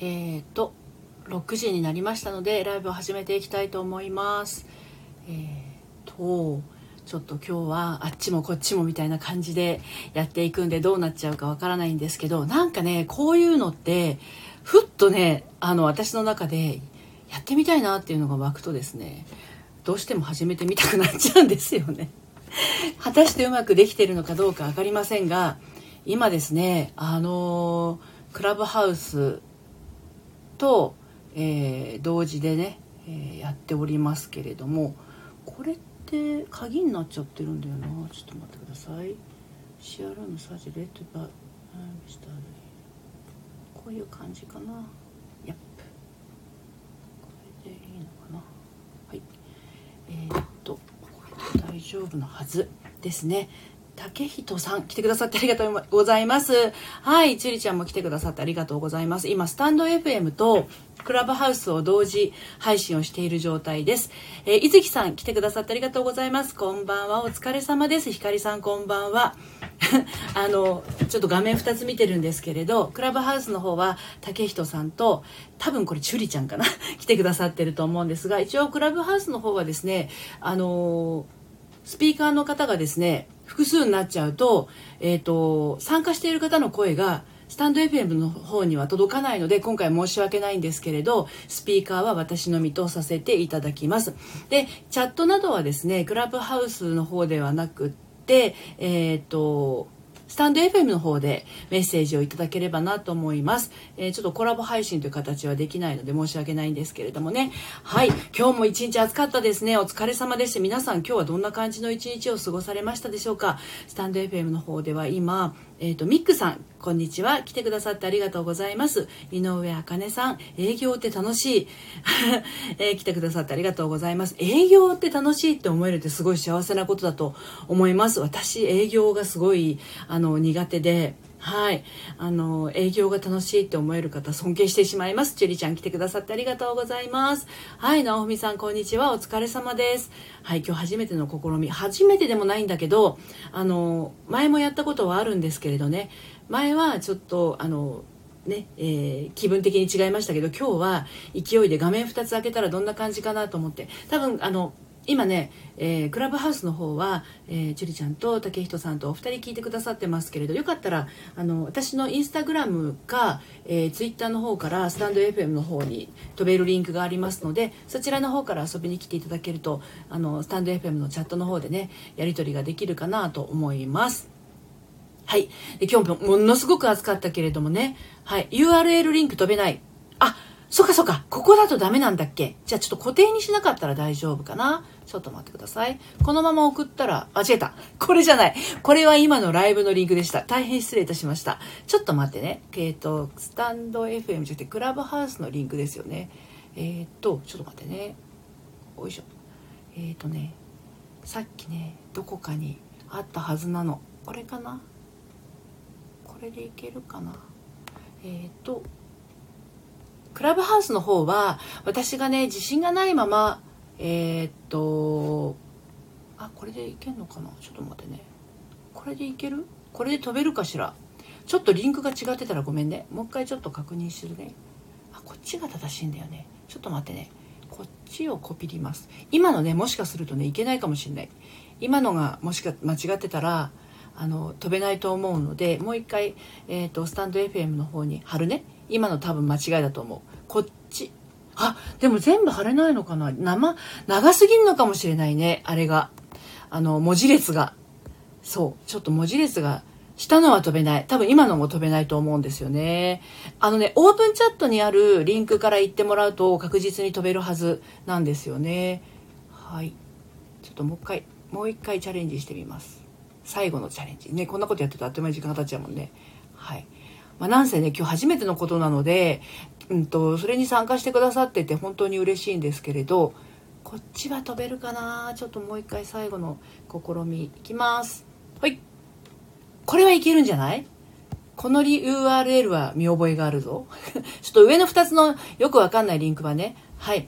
えっ、と6時になりましたのでライブを始めていきたいと思います。えっ、とちょっと今日はあっちもこっちもみたいな感じでやっていくんでどうなっちゃうかわからないんですけどなんかねこういうのってふっとねあの私の中でやってみたいなっていうのが湧くとですねどうしても始めてみたくなっちゃうんですよね。果たしてうまくできてるのかどうか分かりませんが今ですねあのクラブハウスと、えー、同時でね、えー、やっておりますけれどもこれって鍵になっちゃってるんだよな。ちょっと待ってください。シアラムサージレッドバーこういう感じかな。やっこれでいいのかな。はい。えー、っと大丈夫なはずですね。竹人さん来てくださってありがとうございますはいちゅりちゃんも来てくださってありがとうございます今スタンド FM とクラブハウスを同時配信をしている状態です。えー、いずきさん来てくださってありがとうございます。こんばんは。お疲れ様です。ひかりさんこんばんは。あの、ちょっと画面2つ見てるんですけれど、クラブハウスの方は竹人さんと、多分これチュリちゃんかな 来てくださってると思うんですが、一応クラブハウスの方はですね、あのスピーカーの方がですね、複数になっちゃうと、えっ、ー、と、参加している方の声がスタンド FM の方には届かないので今回申し訳ないんですけれどスピーカーは私のみとさせていただきます。でチャットなどはですねクラブハウスの方ではなくってえっ、ー、とスタンド FM の方でメッセージをいただければなと思います。えー、ちょっとコラボ配信という形はできないので申し訳ないんですけれどもね。はい。今日も一日暑かったですね。お疲れ様です。皆さん今日はどんな感じの一日を過ごされましたでしょうか？スタンド FM の方では今、えっ、ー、と、ミックさん、こんにちは。来てくださってありがとうございます。井上茜さん、営業って楽しい。えー、来てくださってありがとうございます。営業って楽しいって思えるってすごい幸せなことだと思います。私、営業がすごい、あの、苦手で、はい。あの、営業が楽しいって思える方、尊敬してしまいます。チュリちゃん来てくださってありがとうございます。はい。直美さん、こんにちは。お疲れ様です。はい。今日初めての試み。初めてでもないんだけど、あの、前もやったことはあるんですけれどね。前はちょっと、あの、ねえー、気分的に違いましたけど今日は勢いで画面2つ開けたらどんな感じかなと思って多分あの今ね、えー、クラブハウスの方は、えー、樹里ちゃんと竹人さんとお二人聞いてくださってますけれどよかったらあの私のインスタグラムか、えー、ツイッターの方からスタンド FM の方に飛べるリンクがありますのでそちらの方から遊びに来ていただけるとあのスタンド FM のチャットの方でねやり取りができるかなと思います。はい。で今日もものすごく暑かったけれどもね。はい。URL リンク飛べない。あ、そっかそっか。ここだとダメなんだっけ？じゃあちょっと固定にしなかったら大丈夫かなちょっと待ってください。このまま送ったら、間違えた。これじゃない。これは今のライブのリンクでした。大変失礼いたしました。ちょっと待ってね。えっ、ー、と、スタンド FM じゃなくて、クラブハウスのリンクですよね。えっ、ー、と、ちょっと待ってね。おいしょ。えっ、ー、とね、さっきね、どこかにあったはずなの。これかな？これでいけるかな？えっ、と、クラブハウスの方は私がね自信がないままえー、っとあこれでいけんのかな？ちょっと待ってね。これでいける？これで飛べるかしら？ちょっとリンクが違ってたらごめんね。もう一回ちょっと確認するね。あこっちが正しいんだよね。ちょっと待ってね。こっちをコピります。今のねもしかするとねいけないかもしれない。今のがもしか間違ってたらあの飛べないと思うのでもう一回、えーと、とスタンド FM の方に貼るね。今の多分間違いだと思う。こっち。あでも全部貼れないのかな。生長すぎんのかもしれないね。あれが。あの文字列が。そう。ちょっと文字列が下のは飛べない。多分今のも飛べないと思うんですよね。あのねオープンチャットにあるリンクから行ってもらうと確実に飛べるはずなんですよね。はい。ちょっともう一回もう一回チャレンジしてみます。最後のチャレンジ。ねこんなことやってたらあっという間に時間が経っちゃうもんね。はい。まあ、なんせね今日初めてのことなので、うんと、それに参加してくださってて本当に嬉しいんですけれどこっちは飛べるかな？ちょっともう一回最後の試みいきますはいこれはいけるんじゃない？この URL は見覚えがあるぞ ちょっと上の2つのよくわかんないリンクはねはい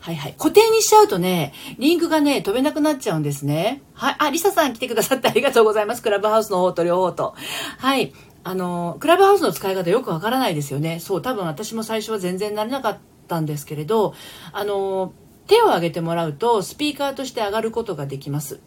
はいはい。固定にしちゃうとね、リンクがね、飛べなくなっちゃうんですね。はい。あ、リサさん来てくださってありがとうございます。クラブハウスの方と両方と。はい。あのクラブハウスの使い方よくわからないですよね。そう多分私も最初は全然なれなかったんですけれどあの手を挙げてもらうとスピーカーとして上がることができます。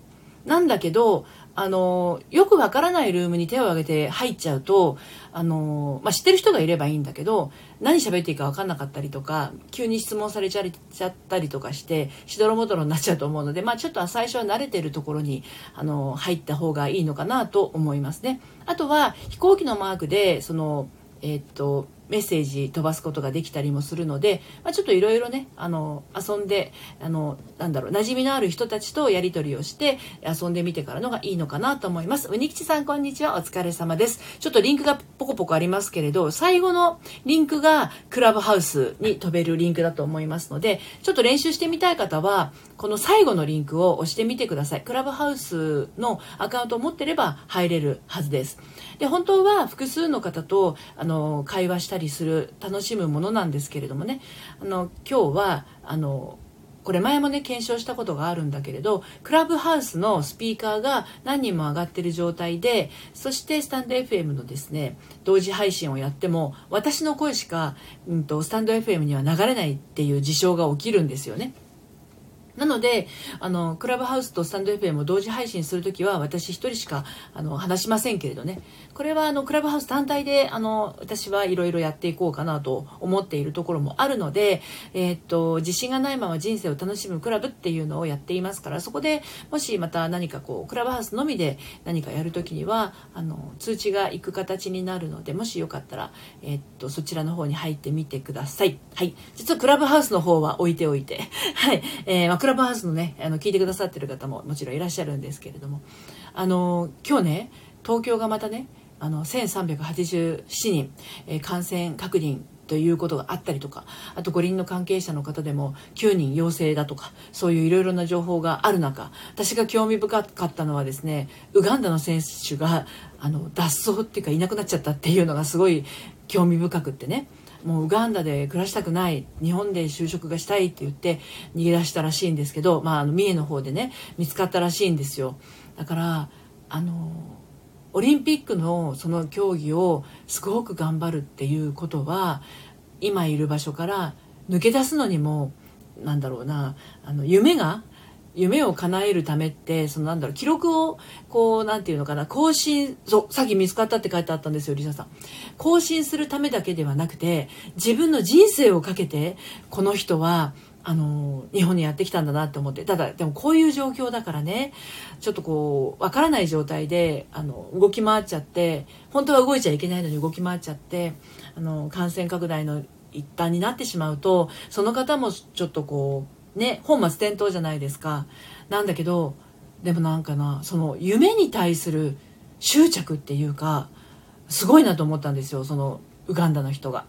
なんだけどあのよくわからないルームに手を挙げて入っちゃうとあの、まあ、知ってる人がいればいいんだけど何喋っていいか分かんなかったりとか急に質問されちゃったりとかしてしどろもどろになっちゃうと思うので、まあ、ちょっと最初は慣れてるところにあの入った方がいいのかなと思いますね。あとは飛行機のマークでそのえー、っとメッセージ飛ばすことができたりもするので、まあ、ちょっといろいろねあの遊んであのなんだろう馴染みのある人たちとやり取りをして遊んでみてからのがいいのかなと思います。うにきちさんこんにちは。お疲れ様です。ちょっとリンクがポコポコありますけれど最後のリンクがクラブハウスに飛べるリンクだと思いますのでちょっと練習してみたい方はこの最後のリンクを押してみてください。クラブハウスのアカウントを持ってれば入れるはずです。で本当は複数の方とあの会話したりする楽しむものなんですけれどもね。あの今日はあのこれ前もね検証したことがあるんだけれどクラブハウスのスピーカーが何人も上がってる状態でそしてスタンド FM のですね同時配信をやっても私の声しか、うんと、スタンド FM には流れないっていう事象が起きるんですよね。なのであのクラブハウスとスタンド FM を同時配信する時は私一人しかあの話しませんけれどね。これはあのクラブハウス単体であの私はいろいろやっていこうかなと思っているところもあるので、えー、っと自信がないまま人生を楽しむクラブっていうのをやっていますからそこでもしまた何かこうクラブハウスのみで何かやる時にはあの通知が行く形になるのでもしよかったら、えー、っとそちらの方に入ってみてください。はい、実はクラブハウスの方は置いておいて、はい。えー、クラブハウスのねあの聞いてくださってる方ももちろんいらっしゃるんですけれどもあの今日ね東京がまたねあの1387人、えー、感染確認ということがあったりとかあと五輪の関係者の方でも9人陽性だとかそういういろいろな情報がある中私が興味深かったのはですねウガンダの選手があの脱走っていうかいなくなっちゃったっていうのがすごい興味深くってねもうウガンダで暮らしたくない日本で就職がしたいって言って逃げ出したらしいんですけど、まあ、あの三重の方でね見つかったらしいんですよ。だからあのオリンピックのその競技をすごく頑張るっていうことは今いる場所から抜け出すのにもなんだろうなあの夢が夢を叶えるためってそのなんだろう記録をこうなんていうのかな更新そうさっき見つかったって書いてあったんですよリサさん。更新するためだけではなくて自分の人生をかけてこの人はあの日本にやってきたんだなって思って。ただでもこういう状況だからねちょっとこうわからない状態であの動き回っちゃって本当は動いちゃいけないのに動き回っちゃってあの感染拡大の一端になってしまうとその方もちょっとこうね本末転倒じゃないですかなんだけどでもなんかなその夢に対する執着っていうかすごいなと思ったんですよそのウガンダの人が。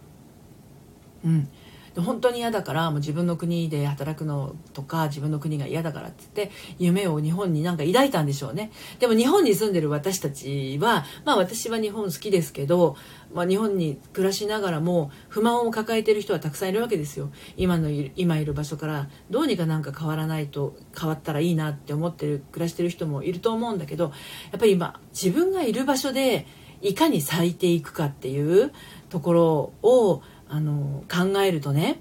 うん本当に嫌だからもう自分の国で働くのとか自分の国が嫌だからって言って夢を日本になんか抱いたんでしょうね。でも日本に住んでる私たちはまあ私は日本好きですけど、まあ、日本に暮らしながらも不満を抱えてる人はたくさんいるわけですよ。今の今いる場所から。どうにかなんか変わらないと変わったらいいなって思ってる暮らしてる人もいると思うんだけどやっぱり今自分がいる場所でいかに咲いていくかっていうところをあの考えるとね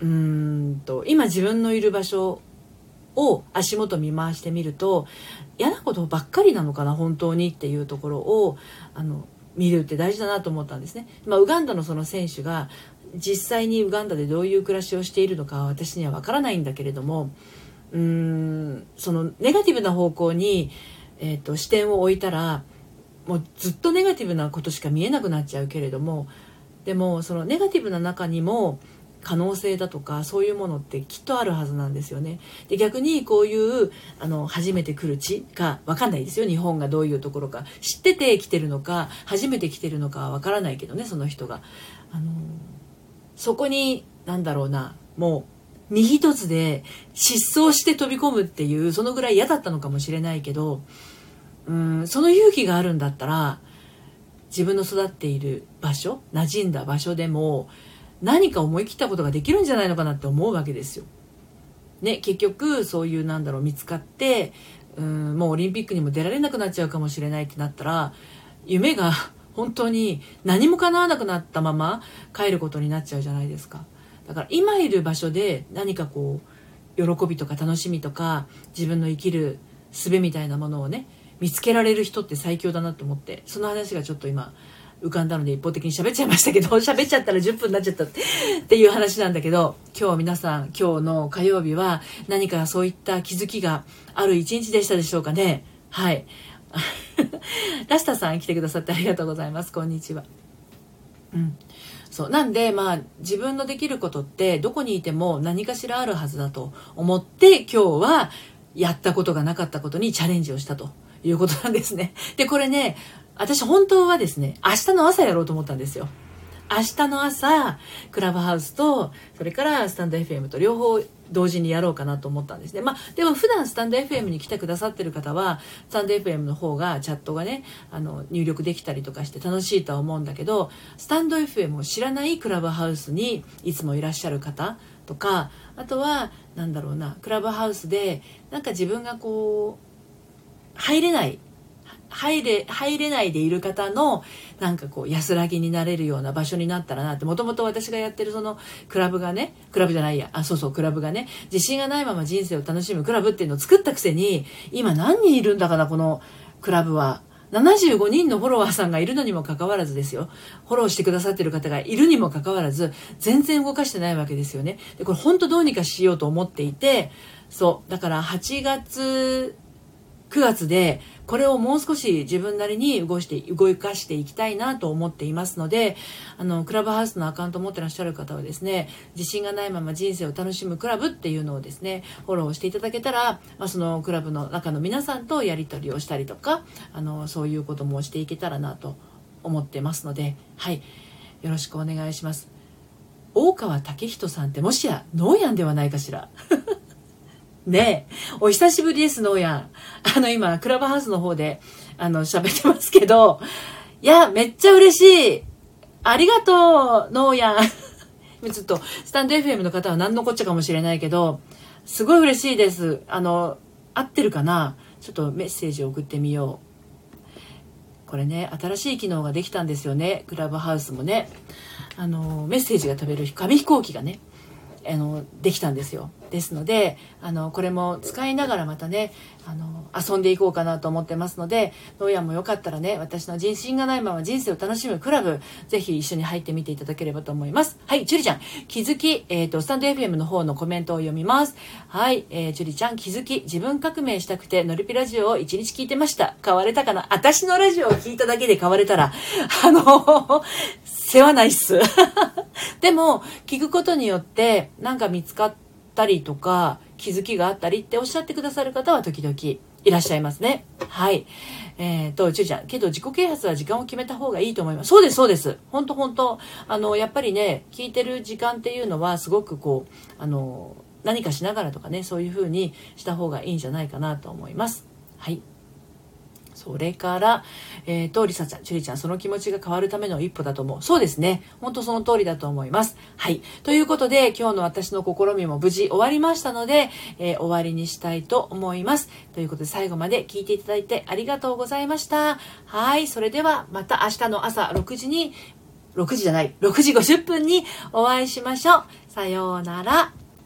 うんと今自分のいる場所を足元見回してみると嫌なことばっかりなのかな本当にっていうところをあの見るって大事だなと思ったんですね。まあ、ウガンダのその選手が実際にウガンダでどういう暮らしをしているのかは私には分からないんだけれどもうーんそのネガティブな方向に、えーと視点を置いたらもうずっとネガティブなことしか見えなくなっちゃうけれどもでもそのネガティブな中にも可能性だとかそういうものってきっとあるはずなんですよね。で逆にこういうあの初めて来る地か分かんないですよ日本がどういうところか知ってて来てるのか初めて来てるのかは分からないけどねその人が。あのそこに何だろうなもう身一つで失踪して飛び込むっていうそのぐらい嫌だったのかもしれないけどうんその勇気があるんだったら自分の育っている場所馴染んだ場所でも何か思い切ったことができるんじゃないのかなって思うわけですよ。ね、結局そういうなんだろう見つかってうんもうオリンピックにも出られなくなっちゃうかもしれないってなったら夢が 本当に何も叶わなくなったまま帰ることになっちゃうじゃないですかだから今いる場所で何かこう喜びとか楽しみとか自分の生きる術みたいなものをね見つけられる人って最強だなと思ってその話がちょっと今浮かんだので一方的に喋っちゃいましたけど 喋っちゃったら10分になっちゃったっていう話なんだけど今日皆さん今日の火曜日は何かそういった気づきがある一日でしたでしょうかね。はい。ラスタさん来てくださってありがとうございます。こんにちは。うん。そう。なんでまあ自分のできることってどこにいても何かしらあるはずだと思って今日はやったことがなかったことにチャレンジをしたと。いうことなんですねでこれね私本当はですね、明日の朝やろうと思ったんですよ。明日の朝、クラブハウスと、それからスタンド FM と両方同時にやろうかなと思ったんですね。まあ、でも普段スタンド FM に来てくださってる方は、スタンド FM の方がチャットがね、あの、入力できたりとかして楽しいとは思うんだけど、スタンド FM を知らないクラブハウスにいつもいらっしゃる方とか、あとは、なんだろうな、クラブハウスで、なんか自分がこう、入れない入れ入れないでいる方のなんかこう安らぎになれるような場所になったらなってもともと私がやってるそのクラブがねクラブじゃないやあそうそうクラブがね自信がないまま人生を楽しむクラブっていうのを作ったくせに今何人いるんだかなこのクラブは。75人のフォロワーさんがいるのにもかかわらずですよ。フォローしてくださってる方がいるにもかかわらず、全然動かしてないわけですよね。で、これ本当どうにかしようと思っていて、そう。だから8月、9月でこれをもう少し自分なりに動して動かしていきたいなと思っていますのであのクラブハウスのアカウントを持ってらっしゃる方はですね自信がないまま人生を楽しむクラブっていうのをですねフォローしていただけたら、まあ、そのクラブの中の皆さんとやり取りをしたりとかあのそういうこともしていけたらなと思ってますのではいよろしくお願いします。大川武人さんってもしやノーヤンではないかしら ねお久しぶりです、ノーヤン。あの、今、クラブハウスの方で、あの、喋ってますけど、いや、めっちゃ嬉しい。ありがとう、ノーヤン。ちょっと、スタンド FM の方は何のこっちゃかもしれないけど、すごい嬉しいです。あの、合ってるかな？ちょっとメッセージを送ってみよう。これね、新しい機能ができたんですよね。クラブハウスもね。あの、メッセージが飛べる紙飛行機がね、あのできたんですよ。ですのであのこれも使いながらまたねあの遊んでいこうかなと思ってますのでどうやもよかったらね私の自信がないまま人生を楽しむクラブぜひ一緒に入ってみていただければと思います。はい樹里ちゃん気づき、えーと、スタンド FM の方のコメントを読みます。はい、えー、樹里ちゃん気づき自分革命したくてのりぴラジオを1日聞いてました。買われたかな？私のラジオを聞いただけで買われたらあの 世話ないっす。でも聞くことによってなんか見つかったりとか気づきがあったりっておっしゃってくださる方は時々いらっしゃいますね。はい。えっ、ー、と、ちゅうちゃん、けど自己啓発は時間を決めた方がいいと思います。そうです、そうです。本当本当あの、やっぱりね、聞いてる時間っていうのはすごくこう、あの、何かしながらとかね、そういう風にした方がいいんじゃないかなと思います。はい。それから、えっ、ー、と、りさちゃん、ちゅりちゃん、その気持ちが変わるための一歩だと思う。そうですね。本当その通りだと思います。はい。ということで、今日の私の試みも無事終わりましたので、えー、終わりにしたいと思います。ということで、最後まで聞いていただいてありがとうございました。はい。それでは、また明日の朝6時に、6時じゃない、6時50分にお会いしましょう。さようなら。